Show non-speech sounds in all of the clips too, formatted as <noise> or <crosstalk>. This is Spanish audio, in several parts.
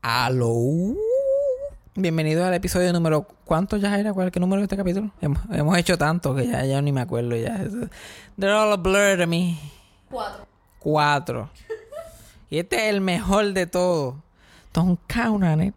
Aló. Bienvenido al episodio número. ¿Cuánto ya era? ¿Cuál qué número de este capítulo? Hemos, hemos hecho tanto que ya, ya ni me acuerdo ya. They're all a blur to me. Cuatro. Cuatro. Y este es el mejor de todos. Don't count on it.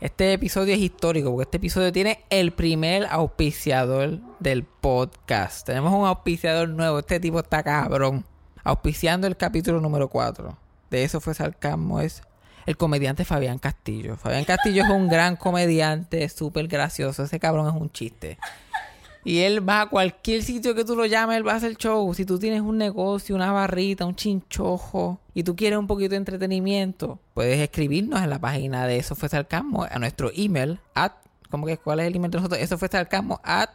Este episodio es histórico porque este episodio tiene el primer auspiciador del podcast. Tenemos un auspiciador nuevo. Este tipo está cabrón. Auspiciando el capítulo número 4. De eso fue sarcasmo. Es el comediante Fabián Castillo. Fabián Castillo es un gran comediante, súper gracioso. Ese cabrón es un chiste. Y él va a cualquier sitio que tú lo llames, él va a hacer show. Si tú tienes un negocio, una barrita, un chinchojo y tú quieres un poquito de entretenimiento, puedes escribirnos en la página de Eso fue Sarcasmo a nuestro email at, ¿cómo que cuál es el email de nosotros? Eso fue Sarcasmo at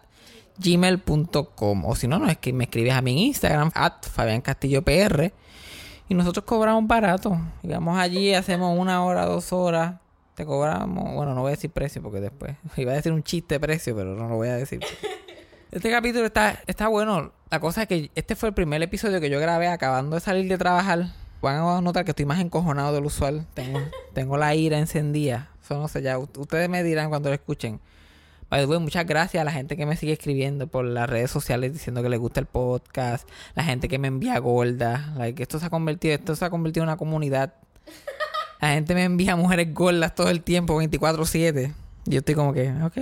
gmail.com o si no, no es que me escribes a mi Instagram at Fabián Castillo PR y nosotros cobramos barato. Llegamos allí, hacemos una hora, dos horas. Te cobramos, bueno, no voy a decir precio porque después <laughs> iba a decir un chiste de precio, pero no lo voy a decir. <laughs> Este capítulo está, está bueno. La cosa es que este fue el primer episodio que yo grabé acabando de salir de trabajar. Van a notar que estoy más encojonado del usual. Tengo, <laughs> tengo la ira encendida. Eso no sé, ya ustedes me dirán cuando lo escuchen. Muchas gracias a la gente que me sigue escribiendo por las redes sociales diciendo que les gusta el podcast, la gente que me envía gordas, esto se ha convertido, esto se ha convertido en una comunidad. La gente me envía mujeres gordas todo el tiempo, 24/7. Yo estoy como que, ok,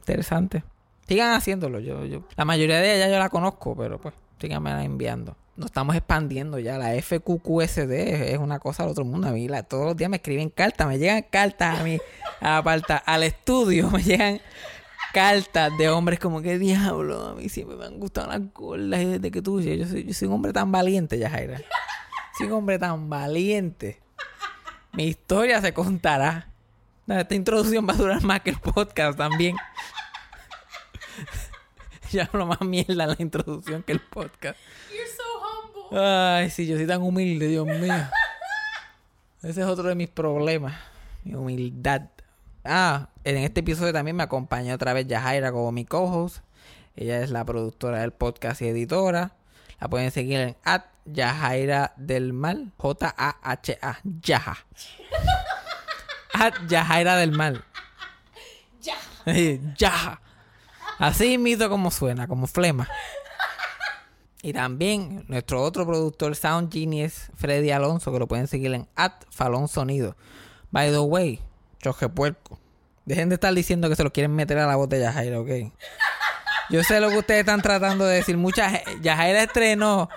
interesante. Sigan haciéndolo, yo, yo. La mayoría de ellas yo la conozco, pero pues, síganme enviando. Nos estamos expandiendo ya. La FQQSD es una cosa del otro mundo. A mí la, todos los días me escriben cartas, me llegan cartas a mí, <laughs> a la al estudio, <laughs> me llegan cartas de hombres como que diablo, a mí siempre me han gustado las gordas y desde que tú, yo soy, yo soy un hombre tan valiente, Yajaira. Soy un hombre tan valiente. Mi historia se contará. Esta introducción va a durar más que el podcast también. <laughs> ya hablo más mierda en la introducción que el podcast. You're so humble. Ay, sí, yo soy tan humilde, Dios mío. Ese es otro de mis problemas. Mi humildad. Ah, en este episodio también me acompaña otra vez Yajaira como mi co-host. Ella es la productora del podcast y editora. La pueden seguir en at Yajaira del Mal. J-A-H-A. Yaja. <laughs> at Yajaira del Mal. Ya. Yaja. Así mito como suena, como flema. Y también nuestro otro productor Sound Genius, Freddy Alonso, que lo pueden seguir en at Falón Sonido. By the way, choje puerco. Dejen de estar diciendo que se lo quieren meter a la botella Jaira, ¿ok? Yo sé lo que ustedes están tratando de decir. Mucha Yajaira estrenó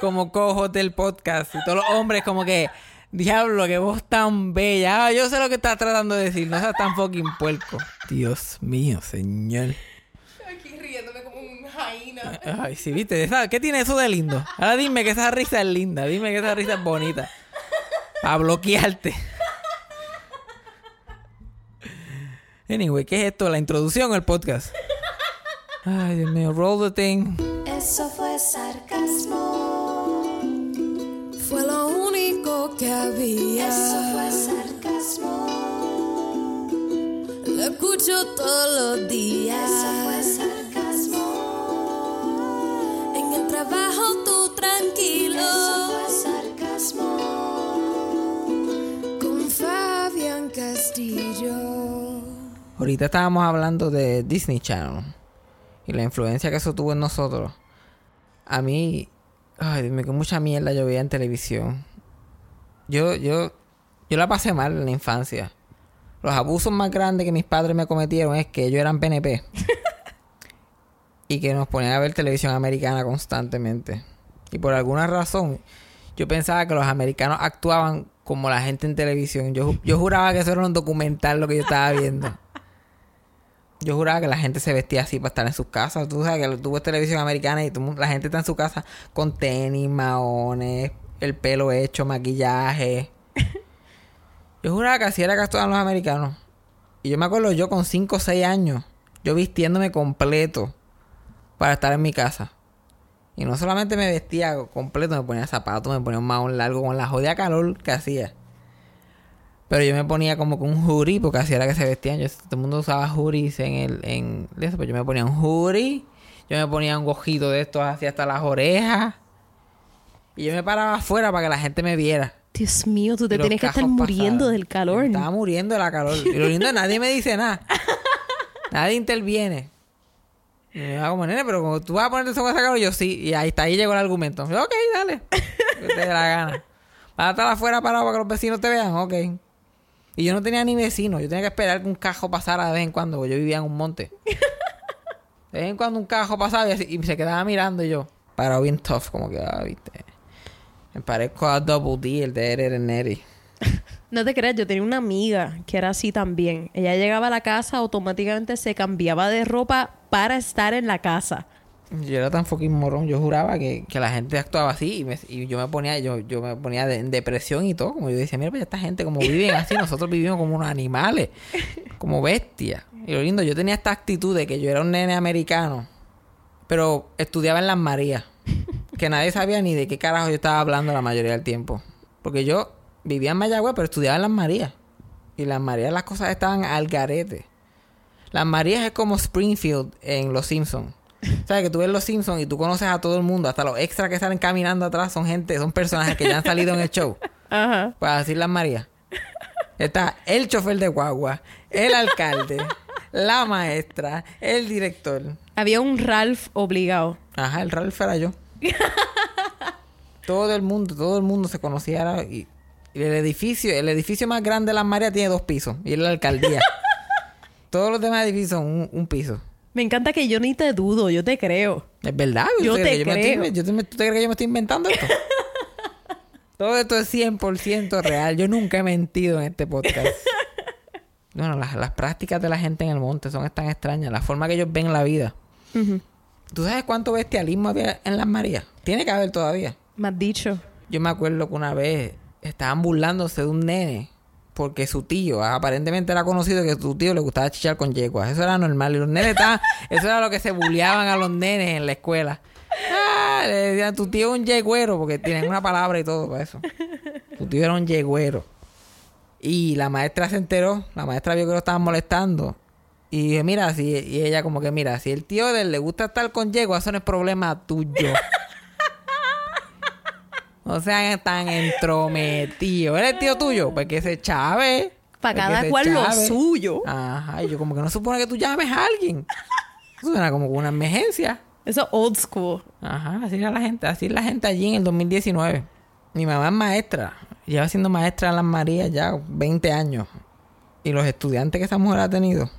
como cojo del podcast. Y todos los hombres como que... Diablo, que voz tan bella. Ah, yo sé lo que estás tratando de decir. No seas tan fucking puerco. Dios mío, señor. Aquí riéndome como un jaina. Ay, sí, viste. ¿Qué tiene eso de lindo? Ahora dime que esa risa es linda. Dime que esa risa es bonita. Para bloquearte. Anyway, ¿qué es esto? ¿La introducción el podcast? Ay, Dios mío. Roll the thing. Eso fue sarcasmo. Fue lo único que había. Eso fue sarcasmo. Lo escucho todos los días. Eso fue sarcasmo. En el trabajo tú tranquilo. Eso Ahorita estábamos hablando de Disney Channel y la influencia que eso tuvo en nosotros. A mí, ay, dime que mucha mierda yo veía en televisión. Yo, yo, yo la pasé mal en la infancia. Los abusos más grandes que mis padres me cometieron es que ellos eran PNP <laughs> y que nos ponían a ver televisión americana constantemente. Y por alguna razón, yo pensaba que los americanos actuaban como la gente en televisión. Yo, yo juraba que eso era un documental lo que yo estaba viendo. Yo juraba que la gente se vestía así para estar en sus casas. Tú sabes que tú ves televisión americana y la gente está en su casa con tenis, maones, el pelo hecho, maquillaje. <laughs> Yo juraba que así era que actuaban los americanos. Y yo me acuerdo yo con 5 o 6 años, yo vistiéndome completo para estar en mi casa. Y no solamente me vestía completo, me ponía zapatos, me ponía un mahón largo con la jodida calor que hacía. Pero yo me ponía como con un hoodie, porque así era que se vestían. Yo, todo el mundo usaba hoodies en el... En eso, pues yo me ponía un hoodie, yo me ponía un gojito de estos así hasta las orejas. Y yo me paraba afuera para que la gente me viera. Dios mío, tú te tienes que estar muriendo pasados. del calor. Estaba muriendo de la calor. Y lo lindo es nadie me dice nada. <laughs> Nadie interviene. Y me va como, nene, pero como tú vas a ponerte esa calor, yo sí. Y ahí está, ahí llegó el argumento. Yo, ok, dale. Que te dé la gana. Vas a estar afuera parado para que los vecinos te vean, ok. Y yo no tenía ni vecinos. Yo tenía que esperar que un cajo pasara de vez en cuando, porque yo vivía en un monte. <laughs> De vez en cuando un cajo pasaba y, así- y se quedaba mirando y yo. Parado bien tough, como que, ah, viste. Me parezco a Double D, el de Eder Neri. <laughs> No te creas, yo tenía una amiga que era así también. Ella llegaba a la casa, automáticamente se cambiaba de ropa para estar en la casa. Yo era tan fucking morón, yo juraba que, que la gente actuaba así y, me- y yo me ponía, yo, yo me ponía de- en depresión y todo, como yo decía, mira pues esta gente como viven así, <laughs> nosotros vivimos como unos animales, como bestias. Y lo lindo, yo tenía esta actitud de que yo era un nene americano, pero estudiaba en las Marías, que nadie sabía ni de qué carajo yo estaba hablando la mayoría del tiempo. Porque yo vivía en Mayagüez, pero estudiaba en las Marías. Y las Marías las cosas estaban al garete. Las Marías es como Springfield en Los Simpsons. ¿Sabes? Que tú ves Los Simpsons y tú conoces a todo el mundo. Hasta los extras que salen caminando atrás son gente, son personajes que ya han salido en el show. Ajá. Para decir las Marías. Está el chofer de guagua, el alcalde, la maestra, el director. Había un Ralph obligado. Ajá, el Ralph era yo. todo el mundo, todo el mundo se conocía. Y, y el edificio, el edificio más grande de las Marías tiene dos pisos. Y es la alcaldía. Todos los demás edificios son un, un piso. Me encanta que yo ni te dudo, yo te creo. Es verdad. Yo ¿Tú crees te me creo. estoy- yo te- ¿Tú te crees que yo me estoy inventando esto? <laughs> Todo esto es 100% real. Yo nunca he mentido en este podcast. <laughs> Bueno, las, las prácticas de la gente en el monte son tan extrañas. La forma que ellos ven la vida. ¿Tú sabes cuánto bestialismo había en las Marías? Tiene que haber todavía. Me has dicho. Yo me acuerdo que una vez estaban burlándose de un nene porque su tío, aparentemente era conocido que su tío le gustaba chichar con yeguas. Eso era normal. Y los nenes estaban, <laughs> eso era lo que se bulleaban a los nenes en la escuela. Ah, le decían, tu tío es un yegüero, porque tienen una palabra y todo para eso. Tu tío era un yegüero. Y la maestra se enteró, la maestra vio que lo estaban molestando. Y dije, mira, si, y ella como que, mira, si el tío de él le gusta estar con yegua, eso no es problema tuyo. No sean tan entrometidos. ¿Eres tío tuyo? Pues que se chave. Pa' Pues cada cual lo suyo. Ajá, y yo como que no supone que tú llames a alguien. Eso suena como una emergencia. Eso es old school. Ajá, así era la gente, así es la gente allí en el 2019. Mi mamá es maestra, lleva siendo maestra en las Marías ya 20 años. Y los estudiantes que esa mujer ha tenido,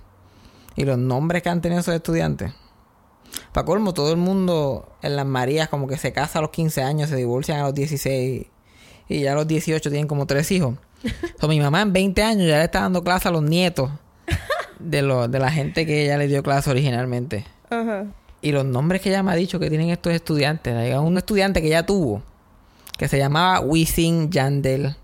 y los nombres que han tenido esos estudiantes. Para colmo, todo el mundo en las Marías como que se casa a los 15 años, se divorcian a los 16 y ya a los 18 tienen como tres hijos. <laughs> So, mi mamá en 20 años ya le está dando clase a los nietos <laughs> de, lo, de la gente que ella le dio clase originalmente. Y los nombres que ella me ha dicho que tienen estos estudiantes. Hay un estudiante que ella tuvo, que se llamaba Wisin Yandel.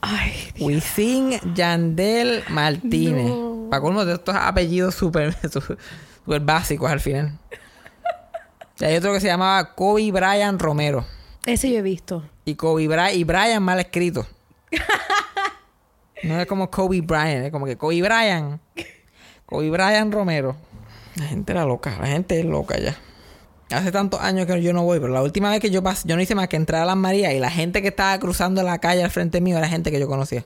Ay, Wisin Yandel Martínez. No. Para colmo de estos apellidos súper <laughs> súper básicos al final. Y hay otro que se llamaba Kobe Brian Romero. ese yo he visto. Y Kobe Bryant, y Brian mal escrito. No es como Kobe Bryant, es como que Kobe Bryant. Kobe Bryant Romero. La gente era loca, la gente es loca ya. Hace tantos años que yo no voy, pero la última vez que yo pasé, yo no hice más que entrar a las Marías y la gente que estaba cruzando la calle al frente mío era gente que yo conocía.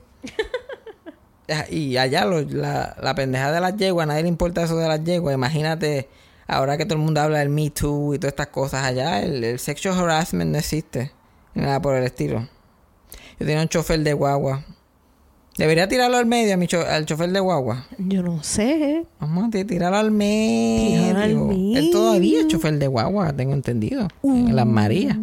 <laughs> y allá lo- la, la pendeja de las yeguas, a nadie le importa eso de las yeguas. Imagínate, ahora que todo el mundo habla del Me Too y todas estas cosas, allá el, el sexual harassment no existe. Nada por el estilo. Yo tenía un chofer de guagua. Debería tirarlo al medio a mi cho- al chofer de guagua. Yo no sé. Vamos a ti- tirarlo al medio. Al Él todavía es medio. chofer de guagua, tengo entendido. En las Marías.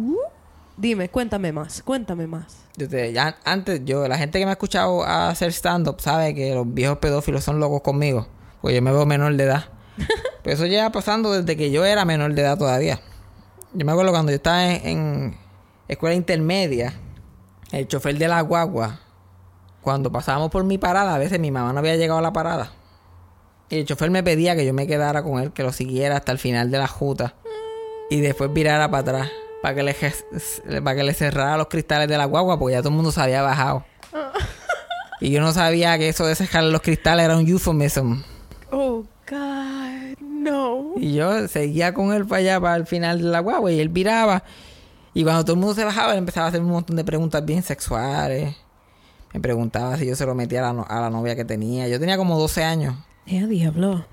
Dime, cuéntame más, cuéntame más. Yo te- ya antes, yo, la gente que me ha escuchado hacer stand-up sabe que los viejos pedófilos son locos conmigo. Porque yo me veo menor de edad. <laughs> Pero eso lleva pasando desde que yo era menor de edad todavía. Yo me acuerdo cuando yo estaba en, en escuela intermedia, el chofer de la guagua, cuando pasábamos por mi parada, a veces mi mamá no había llegado a la parada. Y el chofer me pedía que yo me quedara con él, que lo siguiera hasta el final de la juta. Y después virara para atrás. Para que, le, para que le cerrara los cristales de la guagua, porque ya todo el mundo se había bajado. Y yo no sabía que eso de cerrar los cristales era un euphemism. Oh. <laughs> Y yo seguía con él para allá, para el final de la guagua, y él viraba. Y cuando todo el mundo se bajaba, él empezaba a hacer un montón de preguntas bien sexuales. Me preguntaba si yo se lo metía a la, no- a la novia que tenía. Yo tenía como 12 años. Eh, diablo.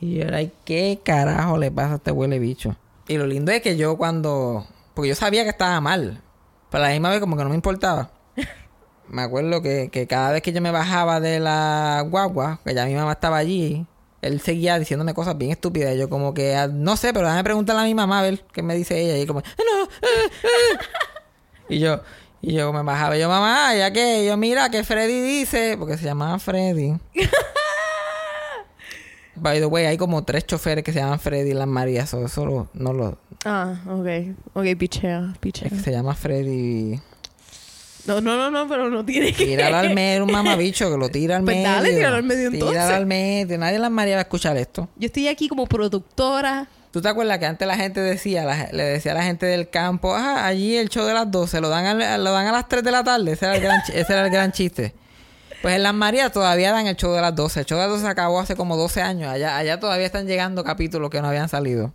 Y yo era, "Ay, ¿qué carajo le pasa a este huele bicho? Y lo lindo es que yo cuando... Porque yo sabía que estaba mal. Pero a la misma vez como que no me importaba. <laughs> Me acuerdo que, que cada vez que yo me bajaba de la guagua, que ya mi mamá estaba allí, él seguía diciéndome cosas bien estúpidas. Y yo como que, ah, no sé, pero déjame preguntarle a mi mamá a ver qué me dice ella. Y como, no, eh, eh". <laughs> Y yo, y yo me bajaba. Y yo, mamá, ya que, yo mira que Freddy dice, porque se llamaba Freddy. <laughs> By the way, hay como tres choferes que se llaman Freddy y las Marías. Eso, eso lo- no lo. Ah, ok. Ok, pichea, pichea. Es que se llama Freddy. No, no, no, no, pero no tiene que... Tíralo al medio, un mamabicho que lo <laughs> tira al Pues medio. dale, tíralo al medio entonces. Tíralo al medio. Nadie en las Marías va a escuchar esto. Yo estoy aquí como productora. ¿Tú te acuerdas que antes la gente decía, la- le decía a la gente del campo, ah, allí el show de las 12, lo dan, al- lo dan a las 3 de la tarde? Ese era el gran, chi- ese era el gran chiste. Pues en las Marías todavía dan el show de las 12. El show de las 12 se acabó hace como 12 años. Allá, allá todavía están llegando capítulos que no habían salido.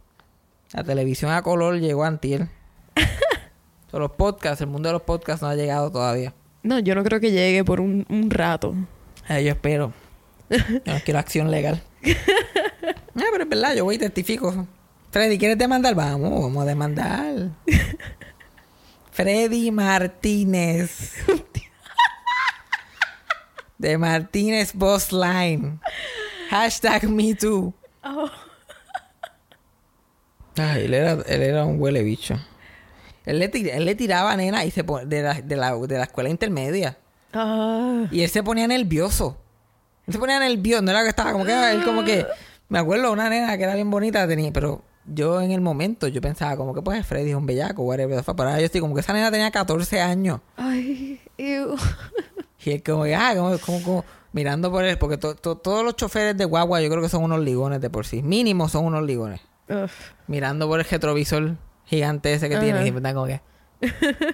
La televisión a color llegó antier. <laughs> Pero los podcasts, el mundo de los podcasts no ha llegado todavía. No, yo no creo que llegue por un, un rato. Eh, yo espero. Yo <laughs> no quiero acción legal. Ah, pero es verdad, yo voy y testifico. Freddy, ¿quieres demandar? Vamos, vamos a demandar. <laughs> Freddy Martínez. De Martínez Boss Line. Hashtag me too. Ay, él era, él era un huele bicho. Él le, tir- él le tiraba a nena y se pon- de, la, de, la, de la escuela intermedia. Ah, Y él se ponía nervioso. Él se ponía nervioso. No era que estaba como que él como que. Me acuerdo una nena que era bien bonita tenía, pero yo en el momento yo pensaba como que pues Freddy es un bellaco, whatever. Pero ahora yo estoy como que esa nena tenía 14 años. ay, ew. Y él como que, ah, como, como, como mirando por él, porque to- to- todos los choferes de guagua yo creo que son unos ligones de por sí. Mínimo son unos ligones. Ugh. Mirando por el retrovisor gigante ese que Ajá. tiene. Y siempre están como que... <laughs>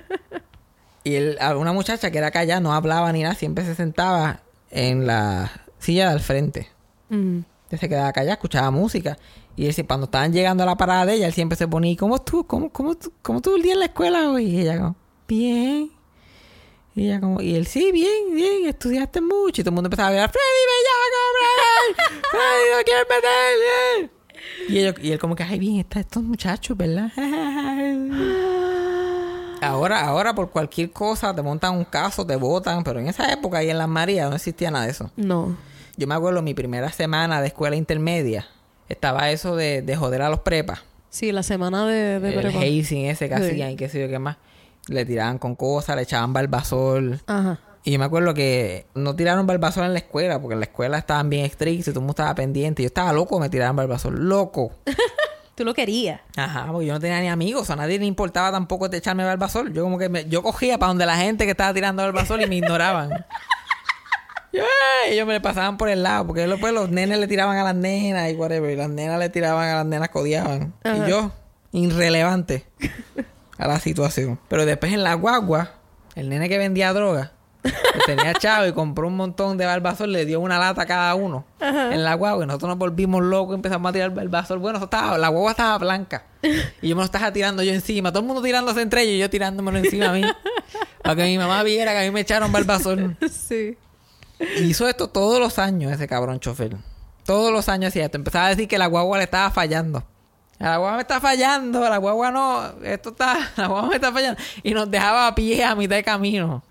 y él, una muchacha que era callada, no hablaba ni nada, siempre se sentaba en la silla de al frente. Mm. Se quedaba callada, escuchaba música. Y él, cuando estaban llegando a la parada de ella, él siempre se ponía, ¿y ¿cómo estuvo? ¿Cómo, cómo, cómo estuvo el día en la escuela hoy? Y ella como, bien. Y ella como, y él, sí, bien, bien, estudiaste mucho. Y todo el mundo empezaba a ver, Freddy, bellaco, Freddy, Freddy, no quieres meter. Y, ellos- y él como que, ay, bien, estos muchachos, ¿verdad? <laughs> Ahora, ahora por cualquier cosa te montan un caso, te votan, pero en esa época y en las Marías no existía nada de eso. No. Yo me acuerdo mi primera semana de escuela intermedia. Estaba eso de, de joder a los prepas. Sí, la semana de, de el hazing ese que Sí. hacían y qué sé yo qué más. Le tiraban con cosas, le echaban barbasol. Ajá. Y yo me acuerdo que no tiraron barbasol en la escuela, porque en la escuela estaban bien estrictos y todo el mundo estaba pendiente. Yo estaba loco, me tiraban barbasol. Loco. <laughs> Tú lo querías. Ajá, porque yo no tenía ni amigos, a nadie le importaba tampoco de echarme barbasol. Yo como que me- yo cogía para donde la gente que estaba tirando barbasol y me ignoraban. <laughs> "Ey", ellos me le pasaban por el lado, porque después los nenes le tiraban a las nenas y whatever, y las nenas le tiraban a las nenas codiaban. Ajá. Y yo, irrelevante a la situación. Pero después en la guagua, el nene que vendía droga, tenía chavo y compró un montón de barbasol, le dio una lata a cada uno en la guagua y nosotros nos volvimos locos y empezamos a tirar barbasol. Bueno, eso estaba, la guagua estaba blanca y yo me lo estaba tirando yo encima, todo el mundo tirándose entre ellos y yo tirándomelo encima a mí. Para que mi mamá viera que a mí me echaron barbasol. sí. Y hizo esto todos los años ese cabrón chofer. Todos los años hacía esto. Empezaba a decir que la guagua le estaba fallando. La guagua me está fallando, la guagua no, esto está, <laughs> la guagua me está fallando. Y nos dejaba a pie a mitad de camino.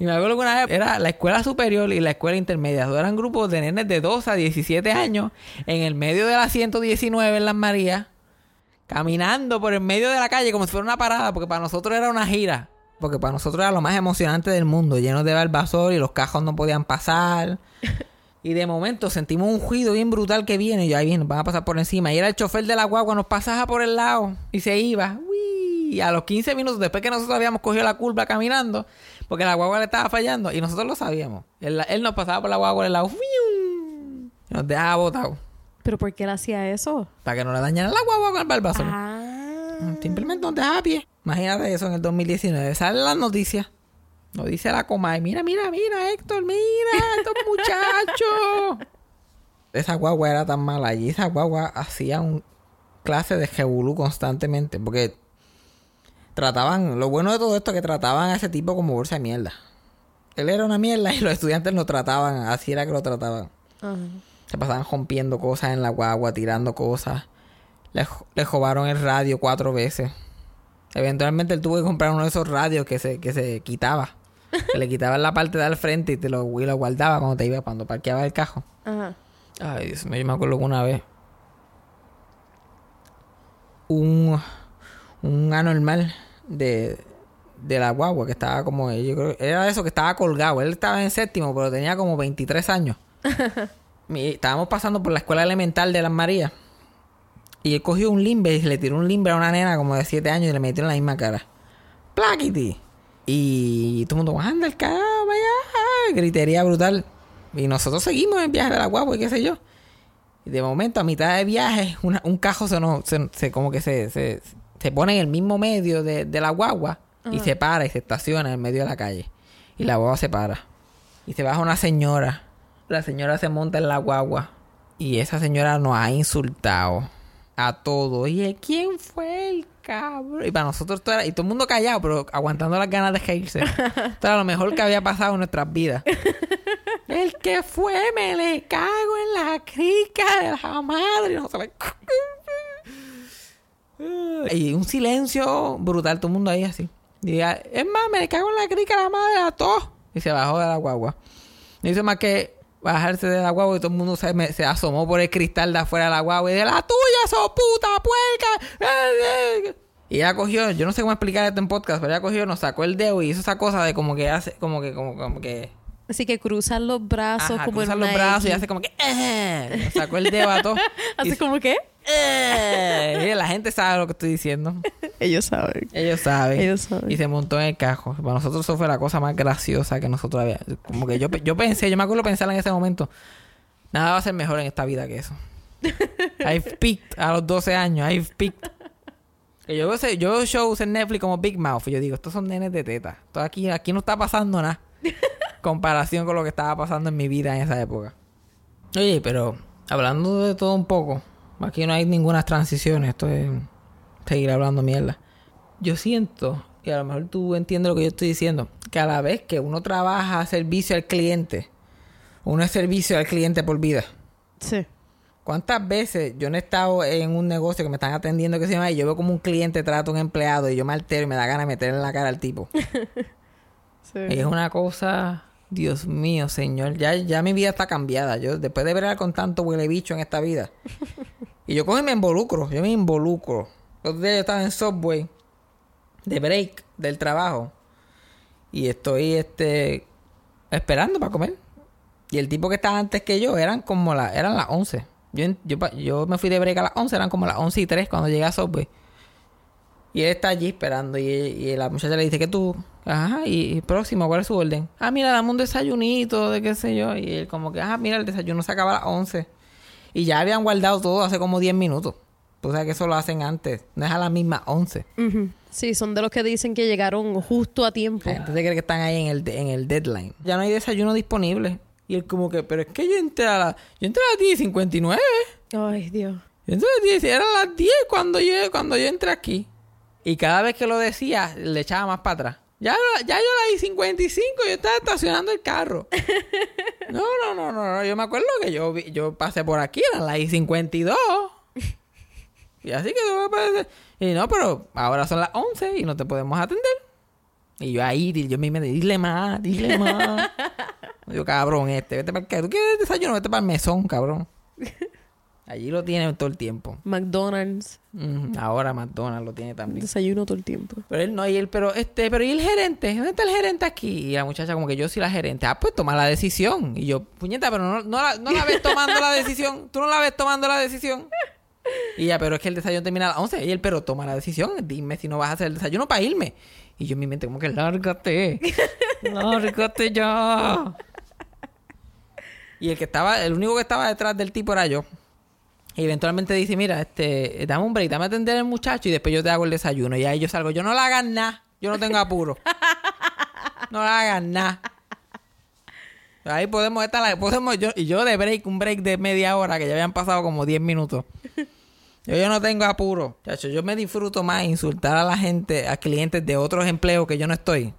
Y me acuerdo que una vez era la escuela superior y la escuela intermedia. Todos eran grupos de nenes de 2 a 17 años en el medio de la 119 en Las Marías, caminando por el medio de la calle como si fuera una parada, porque para nosotros era una gira. Porque para nosotros era lo más emocionante del mundo, llenos de barbasol y los cajos no podían pasar. <laughs> Y de momento sentimos un ruido bien brutal que viene. Y yo, ahí viene, van a pasar por encima. Y era el chofer de la guagua, nos pasaba por el lado y se iba. ¡Uy! Y a los 15 minutos, después que nosotros habíamos cogido la curva caminando, porque la guagua le estaba fallando, y nosotros lo sabíamos. Él, él nos pasaba por la guagua del lado. ¡fium! Y nos dejaba botados. ¿Pero por qué él hacía eso? Para que no le dañaran la guagua con el barbasol. Ah. Simplemente nos dejaba a pie. Imagínate eso en el 2019. Salen las noticias. Nos dice la Comay, mira, mira, mira, Héctor, mira, estos <laughs> muchachos. Esa guagua era tan mala allí. Esa guagua hacía un clase de jebulú constantemente. Porque trataban, lo bueno de todo esto es que trataban a ese tipo como bolsa de mierda. Él era una mierda y los estudiantes lo trataban, así era que lo trataban. Ajá. Se pasaban rompiendo cosas en la guagua, tirando cosas. Le, le robaron el radio cuatro veces. Eventualmente él tuvo que comprar uno de esos radios que se, que se quitaba. Que le quitaban la parte de al frente y te lo, y lo guardaba cuando te iba, cuando parqueaba el cajo. Ajá. Ay, Dios mío, yo me acuerdo que una vez un, un anormal de, de la guagua que estaba como, yo creo, era eso que estaba colgado. Él estaba en séptimo, pero tenía como 23 años. <laughs> Estábamos pasando por la escuela elemental de las Marías. Y él cogió un limber y le tiró un limber a una nena como de 7 años y le metió en la misma cara. ¡Plaquiti! Y todo el mundo, anda el carajo, vaya. Gritería brutal. Y nosotros seguimos en el viaje de la guagua y qué sé yo. Y de momento, a mitad de viaje, una- un cajo se, nos, se, se- como que se, se, se pone en el mismo medio de, de la guagua y se para y se estaciona en el medio de la calle. Y la guagua se para. Y se baja una señora. La señora se monta en la guagua. Y esa señora nos ha insultado a todos. Y él, ¿quién fue el cabrón? Y para nosotros todo era, y todo el mundo callado, pero aguantando las ganas de reírse. <laughs> Esto era lo mejor que había pasado en nuestras vidas. El que fue, me le cago en la crica de la madre. No se le- Y un silencio brutal, todo el mundo ahí así. Y diga, es más, me cago en la crica la madre a todos. Y se bajó de la guagua. No hizo más que bajarse de la guagua y todo el mundo se, me- se asomó por el cristal de afuera de la guagua y de la tuya, so puta puerca. Y ella cogió, yo no sé cómo explicar esto en podcast, pero ella cogió, nos sacó el dedo y hizo esa cosa de como que hace, como que, como, como que Así que cruzan los brazos Ajá, como en cruza una los brazos y X. hace como que "Eh", nos sacó el dedo a todos. <laughs> Y- como que "Eh". La gente sabe lo que estoy diciendo. ellos saben. Ellos saben. Ellos saben. Y se montó en el cajo. Para nosotros eso fue la cosa más graciosa que nosotros habíamos. Como que yo, yo pensé, yo me acuerdo pensar en ese momento. Nada va a ser mejor en esta vida que eso. I've peaked a los 12 años. I've peaked. Que yo, veo- yo veo shows en Netflix como Big Mouth. Y yo digo, estos son nenes de teta. Esto aquí, aquí no está pasando nada. <laughs> Comparación con lo que estaba pasando en mi vida en esa época. Oye, pero hablando de todo un poco. Aquí no hay ninguna transición. Esto es seguir hablando mierda. Yo siento, y a lo mejor tú entiendes lo que yo estoy diciendo, que a la vez que uno trabaja servicio al cliente, uno es servicio al cliente por vida. Sí. ¿Cuántas veces yo no he estado en un negocio que me están atendiendo que se llama y yo veo como un cliente trata a un empleado y yo me altero y me da ganas de meterle en la cara al tipo? <laughs> Y es una cosa, Dios mío, señor, ya, ya mi vida está cambiada. Yo después de ver con tanto huele bicho en esta vida. Y yo cojo y me involucro, yo me involucro. Los días estaba en Subway de break del trabajo y estoy este esperando para comer. Y el tipo que estaba antes que yo eran como la, eran las 11. Yo, yo, yo me fui de break a las 11, eran como las 11 y 3 cuando llegué a Subway. Y él está allí esperando y la muchacha le dice que tú, ajá, y, y próximo, ¿cuál es su orden? Ah, mira, dame un desayunito, de qué sé yo. Y él como que, ah, mira, el desayuno se acaba a las 11. Y ya habían guardado todo hace como 10 minutos. O sea que eso lo hacen antes, no es a las mismas 11. Ujú. Sí, son de los que dicen que llegaron justo a tiempo. La gente se cree que están ahí en el, de- en el deadline. Ya no hay desayuno disponible. Y él como que, pero es que yo entré a la, yo entré a las 10 y 59. Ay, Dios. Yo entré a las 10, eran las 10 cuando yo, cuando yo entré aquí. Y cada vez que lo decía, le echaba más para atrás. Ya, ya yo la di 55, yo estaba estacionando el carro. <laughs> No, no, no, no, no. Yo me acuerdo que yo, vi- yo pasé por aquí, eran las I 52. Y así que no me parece. Y no, pero ahora son las 11 y no te podemos atender. Y yo ahí, yo me mente, dile más, dile más. <laughs> Yo, cabrón, este, vete para el ¿Tú quieres desayuno? Vete para el mesón, cabrón. <laughs> Allí lo tienen todo el tiempo. McDonald's. Ahora McDonald's lo tiene también. Desayuno todo el tiempo. Pero él no, y él, pero este, pero ¿y el gerente? ¿Dónde está el gerente aquí? Y la muchacha como que yo soy la gerente. Ah, pues toma la decisión. Y yo, puñeta, pero no, no, la, no la ves tomando la decisión. Tú no la ves tomando la decisión. Y ya, pero es que el desayuno termina a las 11. Y él, pero toma la decisión. Dime si no vas a hacer el desayuno para irme. Y yo en mi mente como que lárgate. Lárgate ya. Y el que estaba, el único que estaba detrás del tipo era yo. Y eventualmente dice, mira, este, dame un break, dame a atender al muchacho y después yo te hago el desayuno. Y ahí yo salgo, yo no la hagan nada, yo no tengo apuro. <laughs> no la hagan nada. Ahí podemos estar, ahí podemos, yo, y yo de break, un break de media hora, que ya habían pasado como 10 minutos. Yo, yo no tengo apuro. Chacho, yo me disfruto más insultar a la gente, a clientes de otros empleos que yo no estoy.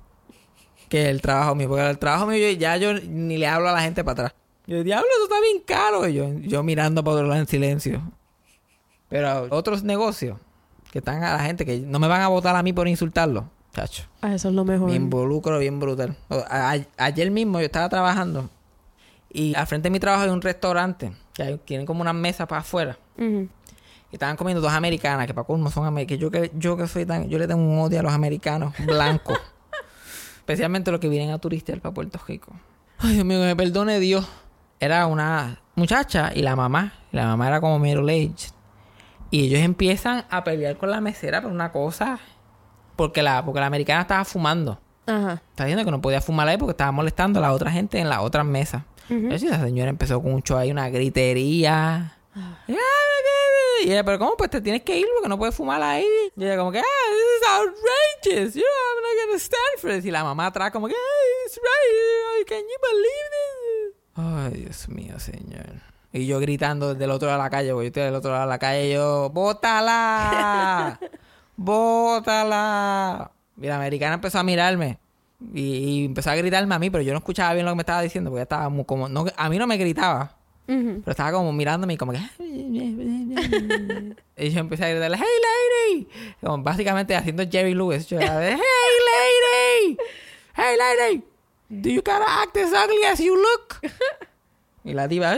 que el trabajo mío. Porque el trabajo mío yo, ya yo ni le hablo a la gente para atrás. Yo, diablo, eso está bien caro. Y yo, yo mirando para otro lado en silencio. Pero otros negocios que están a la gente que no me van a votar a mí por insultarlo. Chacho. Ah, eso es lo mejor. Me involucro bien brutal. O- a- a- ayer mismo yo estaba trabajando y al frente de mi trabajo hay un restaurante que hay- tienen como unas mesas para afuera. Y estaban comiendo dos americanas, que para colmo son americanas. Yo que, yo que soy tan... Yo le tengo un odio a los americanos blancos. <laughs> Especialmente los que vienen a turistear para Puerto Rico. Ay, Dios mío, que me perdone Dios. Era una muchacha y la mamá. La mamá era como middle age. Y ellos empiezan a pelear con la mesera por una cosa. Porque la, porque la americana estaba fumando. Ajá. Está diciendo que no podía fumar ahí porque estaba molestando a la otra gente en las otras mesas. Ujú. Así, la señora empezó con un show ahí, una gritería. Y, "Ah, ¿qué?" Y ella, pero ¿cómo? Pues te tienes que ir porque no puedes fumar ahí. Y ella como que, ah, this is outrageous. You know, I'm not gonna stand for this. Y la mamá atrás como que, ah, it's right. Can you believe this? Ay, Dios mío, señor. Y yo gritando desde el otro lado de la calle, porque yo estoy del otro lado de la calle, yo, ¡bótala! <laughs> ¡Bótala! Y la americana empezó a mirarme. Y, y empezó a gritarme a mí, pero yo no escuchaba bien lo que me estaba diciendo, porque estaba muy como... No, a mí no me gritaba, pero estaba como mirándome y como que... <laughs> y yo empecé a gritarle, ¡Hey, lady! Como básicamente haciendo Jerry Lewis. Yo era de, ¡Hey, lady! ¡Hey, lady! ¿Do you gotta act as ugly as you look? <laughs> Y la diva,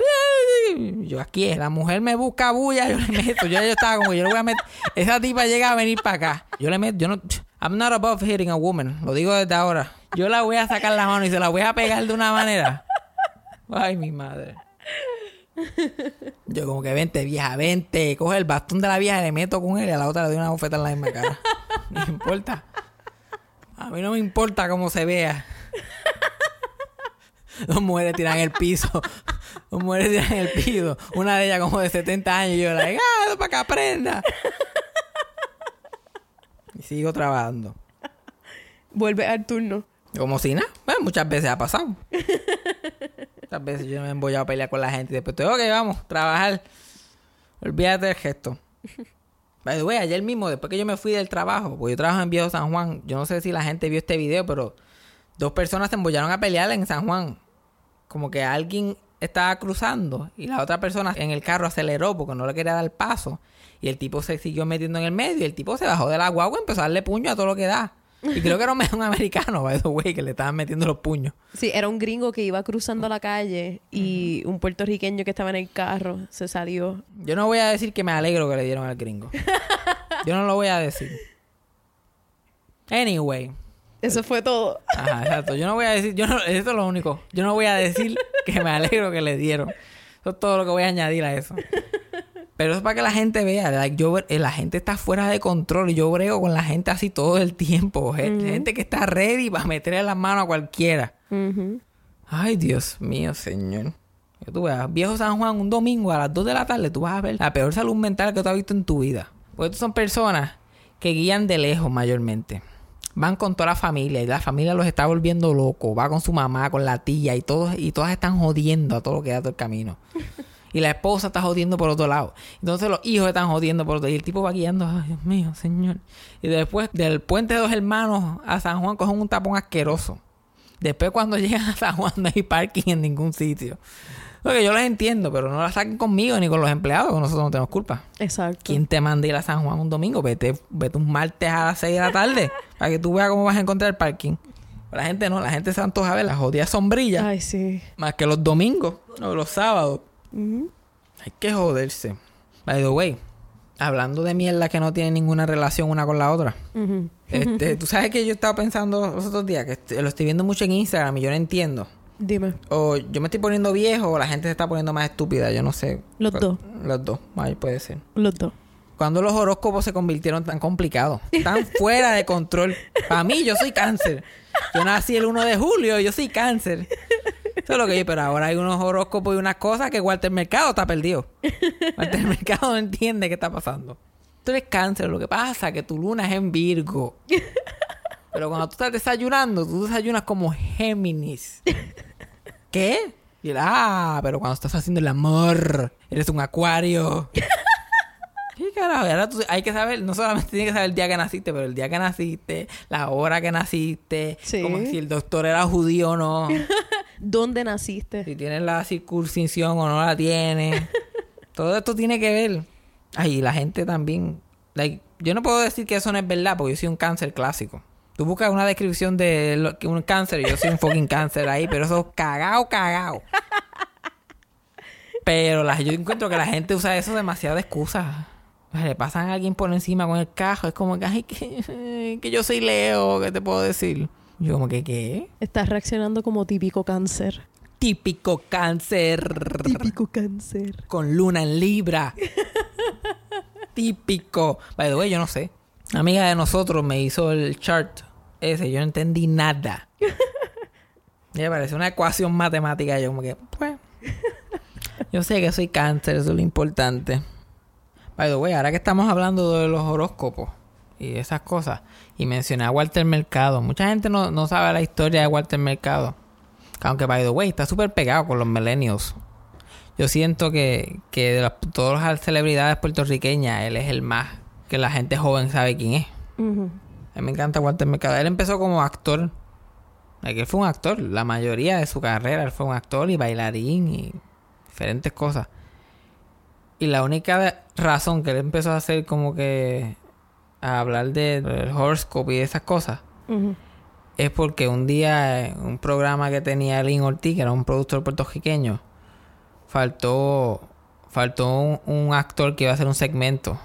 yo aquí es, la mujer me busca bulla, yo le meto, yo, yo estaba como, yo le voy a meter, esa tipa llega a venir para acá, yo le meto, yo no, I'm not above hitting a woman, lo digo desde ahora, yo la voy a sacar la mano y se la voy a pegar de una manera, ay mi madre, yo como que vente vieja, vente, coge el bastón de la vieja y le meto con él y a la otra le doy una bofeta en la misma cara, <laughs> no importa, a mí no me importa cómo se vea. Dos mujeres tiran el piso. Dos mujeres tiran el piso. Una de ellas como de 70 años. Y yo, like, ah, eso para que aprenda. Y sigo trabajando. Vuelve al turno. Como si nada. Bueno, muchas veces ha pasado. Muchas veces yo me he embollado a pelear con la gente. Y después estoy, ok, vamos, trabajar. Olvídate del gesto. By the way, ayer mismo, después que yo me fui del trabajo, porque yo trabajo en Viejo San Juan, yo no sé si la gente vio este video, pero dos personas se embollaron a pelear en San Juan. Como que alguien estaba cruzando y la otra persona en el carro aceleró porque no le quería dar paso. Y el tipo se siguió metiendo en el medio y el tipo se bajó de la guagua y empezó a darle puño a todo lo que da. Y creo que era un, <laughs> un americano, by the way, que le estaban metiendo los puños. Sí, era un gringo que iba cruzando la calle y un puertorriqueño que estaba en el carro se salió. Yo no voy a decir que me alegro que le dieron al gringo. <laughs> Yo no lo voy a decir. Anyway. Eso fue todo. Ajá, exacto. Yo no voy a decir, yo no, eso es lo único. Yo no voy a decir que me alegro que le dieron. Eso es todo lo que voy a añadir a eso. Pero eso es para que la gente vea. like, yo, eh, la gente está fuera de control y yo brego con la gente así todo el tiempo. Gen- Gente que está ready para meterle las manos a cualquiera. Ay, Dios mío, señor. Tú veas, viejo San Juan, un domingo a las 2 de la tarde, tú vas a ver la peor salud mental que tú has visto en tu vida. Porque estos son personas que guían de lejos mayormente. Van con toda la familia y la familia los está volviendo locos. Va con su mamá, con la tía y todos y todas están jodiendo a todo lo que da todo el camino. Y la esposa está jodiendo por otro lado. Entonces los hijos están jodiendo por otro lado. Y el tipo va guiando, ay Dios mío, señor. Y después del puente de dos hermanos a San Juan cogen un tapón asqueroso. Después cuando <laughs> llegan a San Juan no hay parking en ningún sitio. Porque yo los entiendo, pero no la saquen conmigo ni con los empleados, nosotros no tenemos culpa. Exacto. ¿Quién te manda ir a San Juan un domingo? Vete, vete un martes a las 6 de la tarde <laughs> para que tú veas cómo vas a encontrar el parking. La gente no, la gente se antoja ver las jodidas sombrillas Ay, sí. más que los domingos o los sábados. Ujú. Hay que joderse. By the way, hablando de mierda que no tienen ninguna relación una con la otra. Este, tú sabes que yo estaba pensando los otros días, que lo estoy viendo mucho en Instagram y yo no entiendo. Dime. O yo me estoy poniendo viejo o la gente se está poniendo más estúpida, yo no sé. Los dos. Los dos, ahí puede ser. Los dos. Cuando los horóscopos se convirtieron tan complicados, tan <laughs> fuera de control. Para mí, yo soy cáncer. Yo nací el 1 de julio, yo soy cáncer. Eso es lo que yo, pero ahora hay unos horóscopos y unas cosas que Walter Mercado está perdido. Walter Mercado no entiende qué está pasando. Tú eres cáncer, lo que pasa es que tu luna es en Virgo. Pero cuando tú estás desayunando, tú desayunas como Géminis. ¿Qué? Y él, ah, pero cuando estás haciendo el amor, eres un acuario. <laughs> ¿Qué carajo. Ahora tú- hay que saber, no solamente tienes que saber el día que naciste, pero el día que naciste, la hora que naciste, Sí. como si el doctor era judío o no, <laughs> ¿Dónde naciste? si tienes la circuncisión o no la tienes. Todo esto tiene que ver. Ay, y la gente también. like, yo no puedo decir que eso no es verdad, porque yo soy un cáncer clásico. Tú buscas una descripción de lo un cáncer y yo soy un fucking cáncer ahí, pero eso es cagao, cagao. Pero la- yo encuentro que la gente usa eso demasiado de excusa. Le pasan a alguien por encima con el cajo. Es como que, ay, que, que yo soy Leo, ¿qué te puedo decir? Yo como que, ¿qué? Estás reaccionando como típico cáncer. Típico cáncer. Típico cáncer. Con luna en Libra. <laughs> Típico. By the way, yo no sé. Una amiga de nosotros me hizo el chart ese. Yo no entendí nada. <laughs> Me parece una ecuación matemática. Yo como que, pues... Yo sé que soy cáncer, eso es lo importante. By the way, ahora que estamos hablando de los horóscopos y esas cosas, y mencioné a Walter Mercado, mucha gente no, no sabe la historia de Walter Mercado. Aunque, by the way, está súper pegado con los millennials. Yo siento que, que de las- todas las celebridades puertorriqueñas, él es el más que la gente joven sabe quién es. A mí me encanta Walter Mercado. Él empezó como actor. Él fue un actor. La mayoría de su carrera él fue un actor y bailarín y diferentes cosas. Y la única de- razón que él empezó a hacer como que a hablar de- del horoscope y de esas cosas es porque un día en un programa que tenía Lin Ortiz, que era un productor puertorriqueño, faltó faltó un, un actor que iba a hacer un segmento.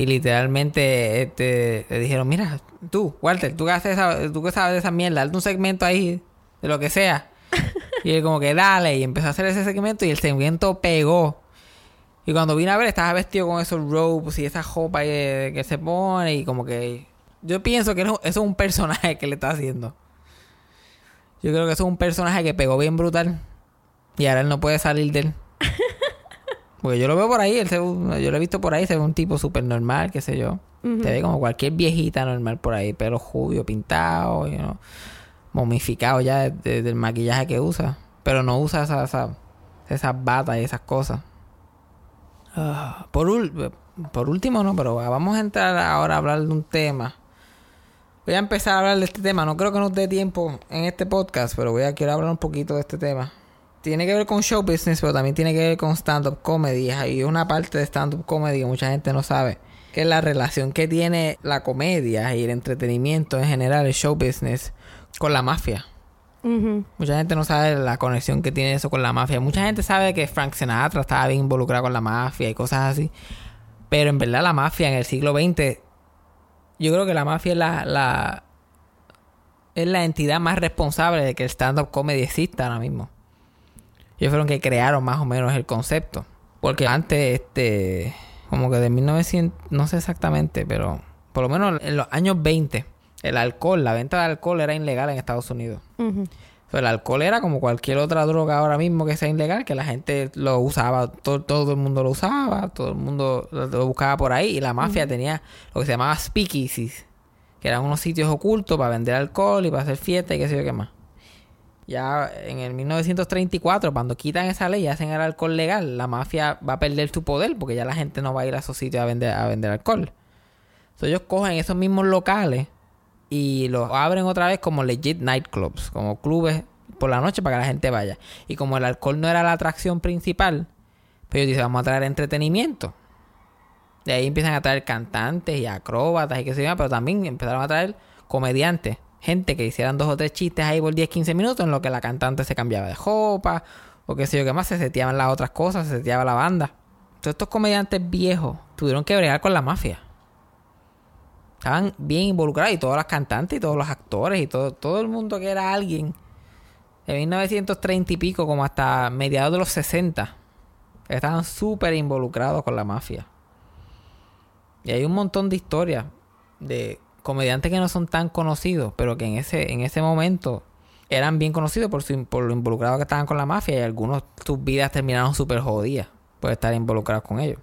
Y literalmente este, le dijeron, mira, tú, Walter, tú que, haces esa- tú que sabes de esa mierda, hazte un segmento ahí, de lo que sea. <laughs> y él como que dale, y empezó a hacer ese segmento y el segmento pegó. Y cuando vine a ver, estaba vestido con esos robes y esa ropa eh, que se pone y como que... Yo pienso que eso es un personaje que le está haciendo. Yo creo que eso es un personaje que pegó bien brutal. Y ahora él no puede salir de él. Porque yo lo veo por ahí, él se- yo lo he visto por ahí, se ve un tipo súper normal, qué sé yo. Ujú. Se ve como cualquier viejita normal por ahí, pelo judío, pintado, you know, momificado ya de- de- del maquillaje que usa. Pero no usa esa- esa- esas batas y esas cosas. Ah, por, ul- por último, no, pero vamos a entrar ahora a hablar de un tema. Voy a empezar a hablar de este tema. No creo que nos dé tiempo en este podcast, pero voy a quiero hablar un poquito de este tema. Tiene que ver con show business, pero también tiene que ver con stand-up comedy. Hay una parte de stand-up comedy que mucha gente no sabe, que es la relación que tiene la comedia y el entretenimiento en general, el show business, con la mafia. Mucha gente no sabe la conexión que tiene eso con la mafia. Mucha gente sabe que Frank Sinatra estaba bien involucrado con la mafia y cosas así. Pero en verdad la mafia en el siglo XX, yo creo que la mafia es la, la, es la entidad más responsable de que el stand-up comedy exista ahora mismo. Ellos fueron que crearon más o menos el concepto. Porque antes, este, como que de 1900, no sé exactamente, pero por lo menos en los años 20, el alcohol, la venta de alcohol era ilegal en Estados Unidos. Pero el alcohol era como cualquier otra droga ahora mismo que sea ilegal, que la gente lo usaba, todo, todo el mundo lo usaba, todo el mundo lo, buscaba por ahí. Y la mafia tenía lo que se llamaba speakeasies, que eran unos sitios ocultos para vender alcohol y para hacer fiesta y qué sé yo qué más. Ya en el 1934, cuando quitan esa ley y hacen el alcohol legal, la mafia va a perder su poder porque ya la gente no va a ir a esos sitios a vender, a vender alcohol. Entonces ellos cogen esos mismos locales y los abren otra vez como legit nightclubs, como clubes por la noche para que la gente vaya. Y como el alcohol no era la atracción principal, pues ellos dicen, vamos a traer entretenimiento. De ahí empiezan a traer cantantes y acróbatas y qué sé yo, pero también empezaron a traer comediantes, gente que hicieran dos o tres chistes ahí por 10, 15 minutos en lo que la cantante se cambiaba de ropa o qué sé yo qué más, se seteaban las otras cosas, se seteaba la banda. Todos estos comediantes viejos tuvieron que bregar con la mafia estaban bien involucrados y todas las cantantes y todos los actores y todo, todo el mundo que era alguien de 1930 y pico como hasta mediados de los 60 estaban súper involucrados con la mafia y hay un montón de historias de comediantes que no son tan conocidos pero que en ese en ese momento eran bien conocidos por, su, por lo involucrados que estaban con la mafia y algunos sus vidas terminaron súper jodidas por estar involucrados con ellos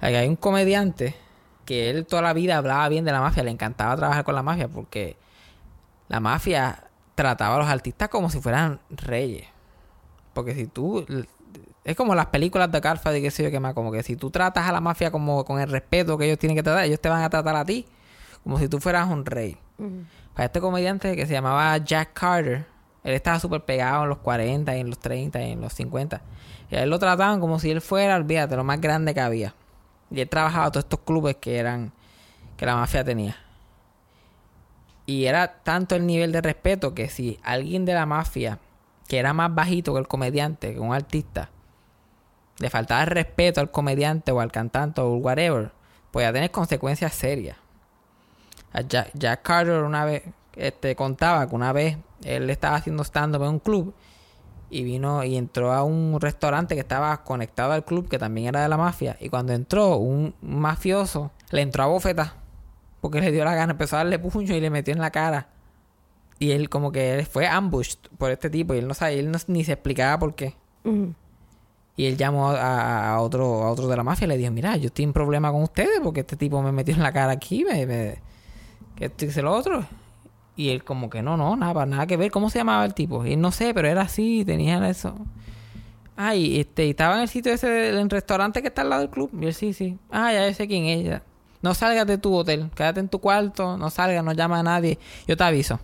hay un comediante que él toda la vida hablaba bien de la mafia, le encantaba trabajar con la mafia porque la mafia trataba a los artistas como si fueran reyes. Porque si tú, Es como las películas de Carfa y qué sé yo qué más. Como que si tú tratas a la mafia como con el respeto que ellos tienen que tratar, ellos te van a tratar a ti como si tú fueras un rey. Para este comediante que se llamaba Jack Carter, él estaba súper pegado en los 40 y en los 30 y en los 50. Y a él lo trataban como si él fuera, olvídate, lo más grande que había. Y él trabajaba todos estos clubes que eran, que la mafia tenía. Y era tanto el nivel de respeto que si alguien de la mafia, que era más bajito que el comediante, que un artista, le faltaba respeto al comediante o al cantante o whatever, podía tener consecuencias serias. Jack, Jack Carter una vez este, contaba que una vez él estaba haciendo stand-up en un club y vino y entró a un restaurante que estaba conectado al club que también era de la mafia y cuando entró un mafioso le entró a bofeta porque le dio la gana empezó a darle puño y le metió en la cara y él como que él fue ambushed por este tipo y él no sabía él no- ni se explicaba por qué. Y él llamó a, otro a otro de la mafia y le dijo mira yo estoy en problema con ustedes porque este tipo me metió en la cara aquí me, me- que esto y lo otro y él como que no, no, nada, nada que ver. ¿Cómo se llamaba el tipo? Y él no sé, pero era así, tenía eso. Ah, y este, estaba en el sitio ese del restaurante que está al lado del club. Y él sí, sí. Ah, ya sé quién es. ya. No salgas de tu hotel, quédate en tu cuarto, no salgas, no llama a nadie. Yo te aviso.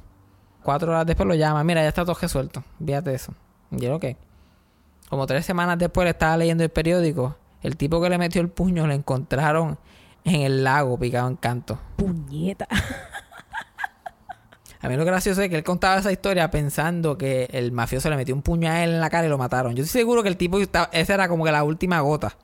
Cuatro horas después lo llama. Mira, ya está todo resuelto. Fíjate eso. Y él, ok. Como tres semanas después le estaba leyendo el periódico. El tipo que le metió el puño lo encontraron en el lago picado en canto. Puñeta. A mí lo gracioso es que él contaba esa historia pensando que el mafioso le metió un puño a él en la cara y lo mataron. Yo estoy seguro que el tipo, estaba- esa era como que la última gota.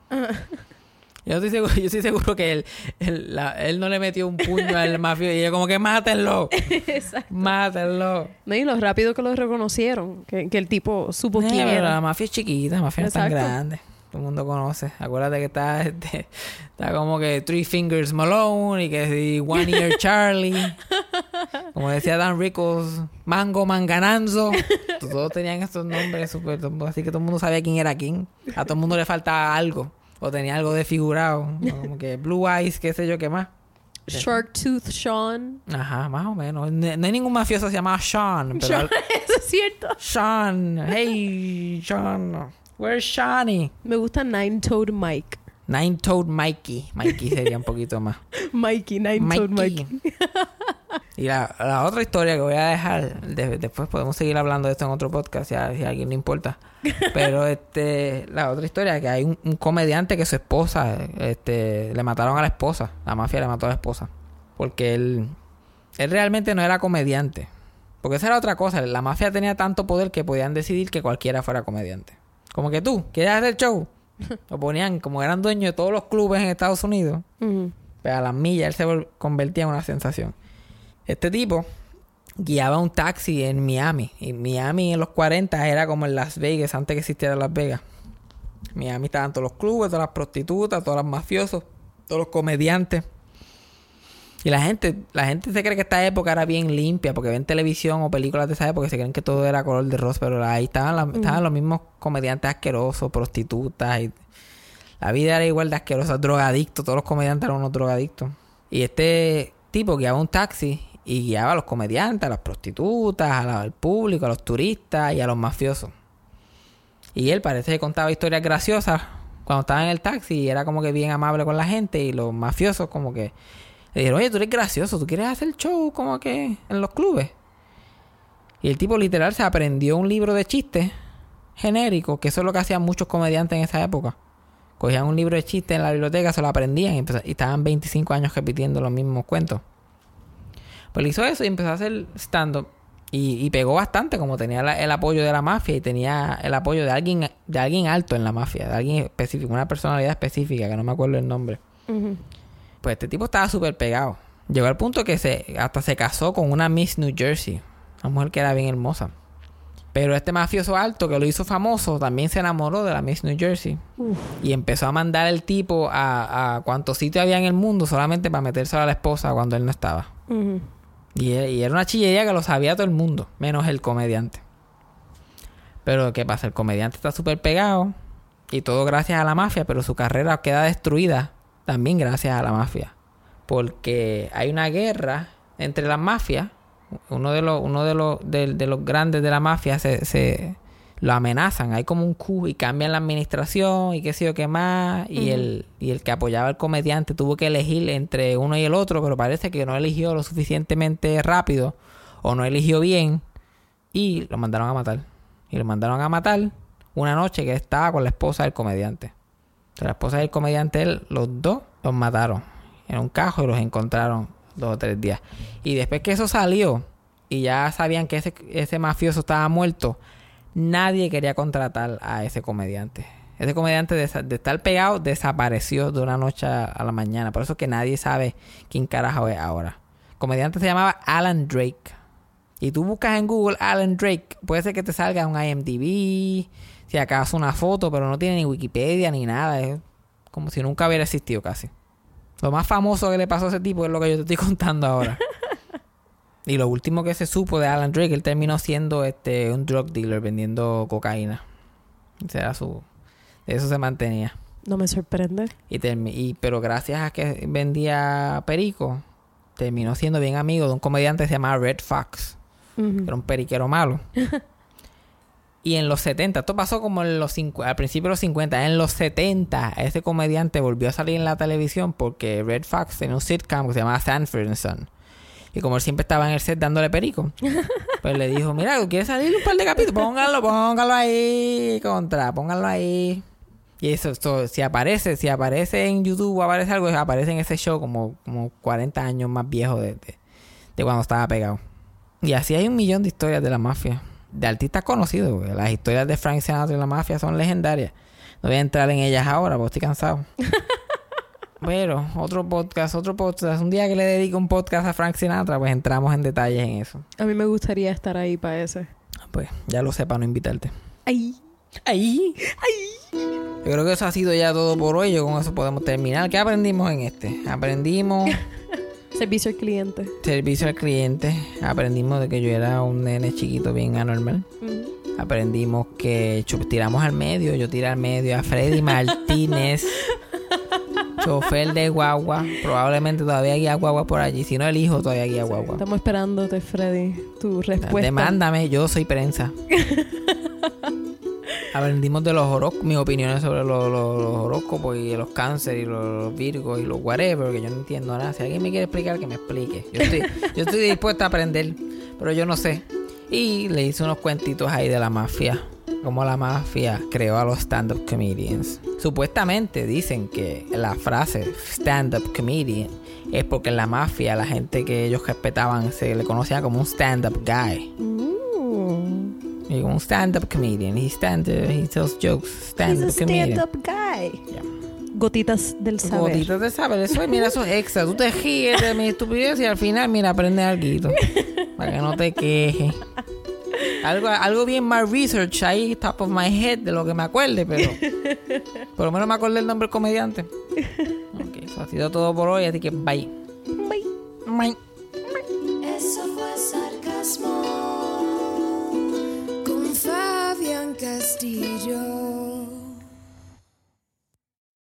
Yo estoy seguro, <laughs> yo estoy seguro que él, él, la- él no le metió un puño al <laughs> mafioso y ella como que mátenlo, Exacto. mátenlo. No, y lo rápido que lo reconocieron. Que, que el tipo supo quién era. la mafia es chiquita, la mafia no es tan grande. Todo el mundo conoce. Acuérdate que está, este, está como que Three Fingers Malone y que sí, One Ear Charlie. <laughs> Como decía Dan Rickles, Mango Mangananzo. Todos tenían estos nombres súper... Así que todo el mundo sabía quién era quién. A todo el mundo le faltaba algo. O tenía algo desfigurado. <laughs> Como que Blue Eyes, qué sé yo qué más. Shark Tooth Sean. Ajá, más o menos. No, no hay ningún mafioso que se llama Sean. <laughs> Pero Sean, <laughs> Eso es cierto. Sean. Hey, Sean. Where's Shawnee? Me gusta Nine Toed Mike. Nine Toed Mikey. Mikey sería un poquito más. Mikey, Nine Toed Mikey. Y la, la otra historia que voy a dejar, de- después podemos seguir hablando de esto en otro podcast, si a, si a alguien le importa. <laughs> Pero este, la otra historia que hay un, un comediante que su esposa, este, le mataron a la esposa. La mafia le mató a la esposa. Porque él, él realmente no era comediante. Porque esa era otra cosa. La mafia tenía tanto poder que podían decidir que cualquiera fuera comediante. Como que tú, ¿quieres hacer show? <laughs> Lo ponían, como eran dueños de todos los clubes en Estados Unidos, Ujú. pues a las millas él se convertía en una sensación. Este tipo guiaba un taxi en Miami. Y Miami en los 40 era como en Las Vegas, antes que existiera Las Vegas. Miami estaban todos los clubes, todas las prostitutas, todos los mafiosos, todos los comediantes. Y la gente, la gente se cree que esta época era bien limpia porque ven televisión o películas de esa época y se creen que todo era color de rosa, pero ahí estaban los mismos comediantes asquerosos, prostitutas y la vida era igual de asquerosa, drogadictos, todos los comediantes eran unos drogadictos. Y este tipo guiaba un taxi y guiaba a los comediantes, a las prostitutas, al público, a los turistas y a los mafiosos. Y él parece que contaba historias graciosas cuando estaba en el taxi y era como que bien amable con la gente y los mafiosos como que le dijeron, oye, tú eres gracioso, tú quieres hacer show como que en los clubes. Y el tipo literal se aprendió un libro de chistes genérico, que eso es lo que hacían muchos comediantes en esa época. Cogían un libro de chistes en la biblioteca, se lo aprendían y, y estaban 25 años repitiendo los mismos cuentos. Pues hizo eso y empezó a hacer stand-up. Y, y pegó bastante, como tenía la- el apoyo de la mafia y tenía el apoyo de alguien, de alguien alto en la mafia, de alguien específico, una personalidad específica, que no me acuerdo el nombre. Pues este tipo estaba súper pegado. Llegó al punto que se, hasta se casó con una Miss New Jersey. Una mujer que era bien hermosa. Pero este mafioso alto que lo hizo famoso también se enamoró de la Miss New Jersey. Y empezó a mandar el tipo a, a cuantos sitios había en el mundo solamente para meterse a la esposa cuando él no estaba. Y, era una chillería que lo sabía todo el mundo, menos el comediante. Pero ¿qué pasa? El comediante está súper pegado y todo gracias a la mafia, pero su carrera queda destruida también gracias a la mafia. Porque hay una guerra entre las mafias. Uno de los, uno de los, de, los grandes de la mafia se lo amenazan. Hay como un coup y cambian la administración y qué sé yo qué más. Y, el, y el que apoyaba al comediante tuvo que elegir entre uno y el otro, pero parece que no eligió lo suficientemente rápido o no eligió bien y lo mandaron a matar. Y lo mandaron a matar una noche que estaba con la esposa del comediante. Entonces, la esposa del comediante, él, los dos los mataron en un cajo y los encontraron dos o tres días. Y después que eso salió y ya sabían que ese, ese mafioso estaba muerto, nadie quería contratar a ese comediante. Ese comediante de, estar pegado desapareció de una noche a, a la mañana. Por eso que nadie sabe quién carajo es ahora. El comediante se llamaba Alan Drake. Y tú buscas en Google Alan Drake, puede ser que te salga un IMDb, si acaso una foto, pero no tiene ni Wikipedia ni nada. Es como si nunca hubiera existido casi. Lo más famoso que le pasó a ese tipo es lo que yo te estoy <laughs> contando ahora. Y lo último que se supo de Alan Drake, él terminó siendo este un drug dealer vendiendo cocaína. Ese era su... De eso se mantenía. No me sorprende. Y, y pero gracias a que vendía perico, terminó siendo bien amigo de un comediante que se llamaba Red Fox, que era un periquero malo. <laughs> y en los 70, esto pasó como en los al principio de los 50, en los 70 ese comediante volvió a salir en la televisión porque Red Fox tenía un sitcom que se llamaba Sanford and Son. Y como él siempre estaba en el set dándole perico, pues le dijo, mira, ¿tú ¿quieres salir un par de capítulos? Póngalo, póngalo ahí, contra, póngalo ahí. Y eso, eso, si aparece, si aparece en YouTube o aparece algo, aparece en ese show como, como 40 años más viejo de, de, cuando estaba pegado. Y así hay un millón de historias de la mafia. De artistas conocidos. Las historias de Frank Sinatra y la mafia son legendarias. No voy a entrar en ellas ahora porque estoy cansado. Pero, otro podcast, otro podcast. Un día que le dedique un podcast a Frank Sinatra, pues entramos en detalles en eso. A mí me gustaría estar ahí para ese. Pues ya lo sé para no invitarte. Ay. Ahí. Yo creo que eso ha sido ya todo por hoy. Yo con eso podemos terminar. ¿Qué aprendimos en este? Aprendimos <laughs> Servicio al cliente. servicio al cliente. Aprendimos de que yo era un nene chiquito bien anormal. Aprendimos que tiramos al medio. Yo tiré al medio a Freddy Martínez. <laughs> chofer de guagua. Probablemente todavía guía guagua por allí. Si no, el hijo todavía guía guagua. Estamos esperándote, Freddy. Tu respuesta. Demándame, yo soy prensa. <laughs> Aprendimos de los horóscopos, mis opiniones sobre los, los- los horóscopos y los cánceres y los, los virgos y los whatever, que yo no entiendo nada. Si alguien me quiere explicar, que me explique. Yo estoy, yo estoy dispuesta a aprender, pero yo no sé. Y le hice unos cuentitos ahí de la mafia. Cómo la mafia creó a los stand-up comedians. Supuestamente dicen que la frase stand-up comedian es porque en la mafia la gente que ellos respetaban se le conocía como un stand-up guy. Mm. Y como un stand-up comedian. He, stand, he tells jokes. Stand-up comedian. stand-up guy. Yeah. Gotitas del saber. Gotitas de saber. Eso es, mira, eso es extra. Tú te ríes de mi estupidez y al final, mira, aprendes algo. Para que no te quejes algo, algo bien más research ahí, top of my head, de lo que me acuerde, pero <laughs> por lo menos me acordé el nombre del comediante. Ok, eso ha sido todo por hoy, así que bye. Bye. Bye. bye. Eso fue sarcasmo con Fabián Castillo.